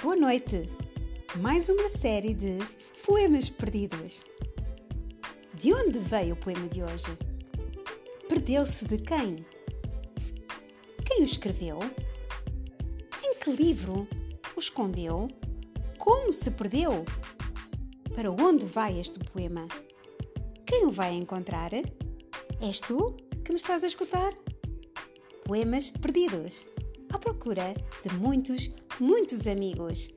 Boa noite! Mais uma série de poemas perdidos. De onde veio o poema de hoje? Perdeu-se de quem? Quem o escreveu? Em que livro o escondeu? Como se perdeu? Para onde vai este poema? Quem o vai encontrar? És tu que me estás a escutar? Poemas perdidos à procura de muitos, muitos amigos.